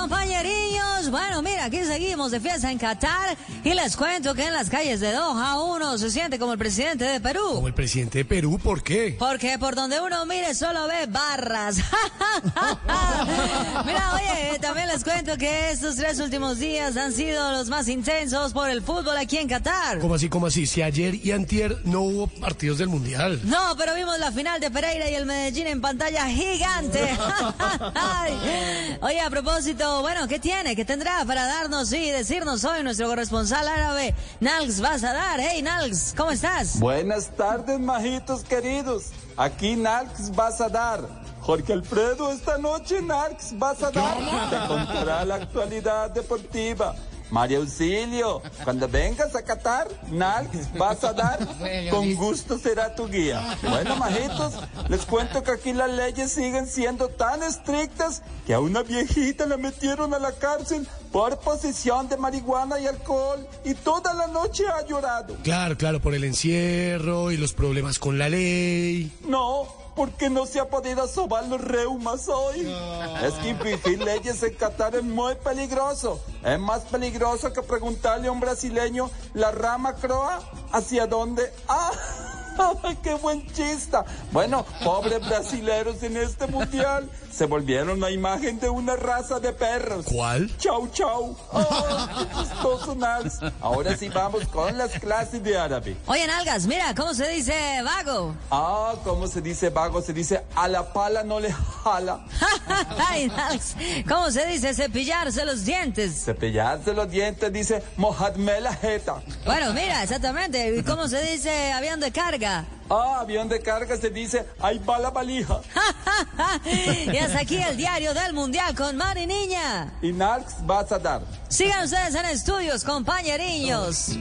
compañerillos. Bueno, mira, aquí seguimos de fiesta en Qatar y les cuento que en las calles de Doha uno se siente como el presidente de Perú. Como el presidente de Perú, ¿por qué? Porque por donde uno mire solo ve barras. mira, oye, también les cuento que estos tres últimos días han sido los más intensos por el fútbol aquí en Qatar. ¿Cómo así, cómo así? Si ayer y antier no hubo partidos del Mundial. No, pero vimos la final de Pereira y el Medellín en pantalla gigante. Oye, a propósito, bueno, ¿qué tiene? ¿Qué tendrá para darnos y decirnos hoy nuestro corresponsal árabe, Nalgs vas a dar? Hey, Nalgs, ¿cómo estás? Buenas tardes, majitos queridos. Aquí Nalgs vas a dar. Jorge Alfredo, esta noche Nalgs vas a dar. Te contará la actualidad deportiva. María Auxilio, cuando vengas a Qatar, Nalx, vas a dar, con gusto será tu guía. Bueno, majitos, les cuento que aquí las leyes siguen siendo tan estrictas que a una viejita la metieron a la cárcel por posesión de marihuana y alcohol y toda la noche ha llorado. Claro, claro, por el encierro y los problemas con la ley. No, porque no se ha podido sobar los reumas hoy. Es que infringir leyes en Qatar es muy peligroso. Es más peligroso que preguntarle a un brasileño la rama croa hacia dónde. ¡Ah! ¡Qué buen chista! Bueno, pobres brasileros en este mundial se volvieron la imagen de una raza de perros. ¿Cuál? Chau, chau. ¡Oh, qué chistoso, Nalgas! Ahora sí vamos con las clases de árabe. Oye, Nalgas, mira, ¿cómo se dice vago? Ah, ¿cómo se dice vago? Se dice a la pala no le jala. Ay, Nalgas, ¿cómo se dice cepillarse los dientes? Cepillarse los dientes dice mojadme la jeta. Bueno, mira, exactamente. ¿Y cómo se dice avión de carga? Ah, avión de carga se dice, ahí va la valija. y hasta aquí el diario del Mundial con Mari Niña. Y Narx vas a dar. Sigan ustedes en estudios, compañerinos.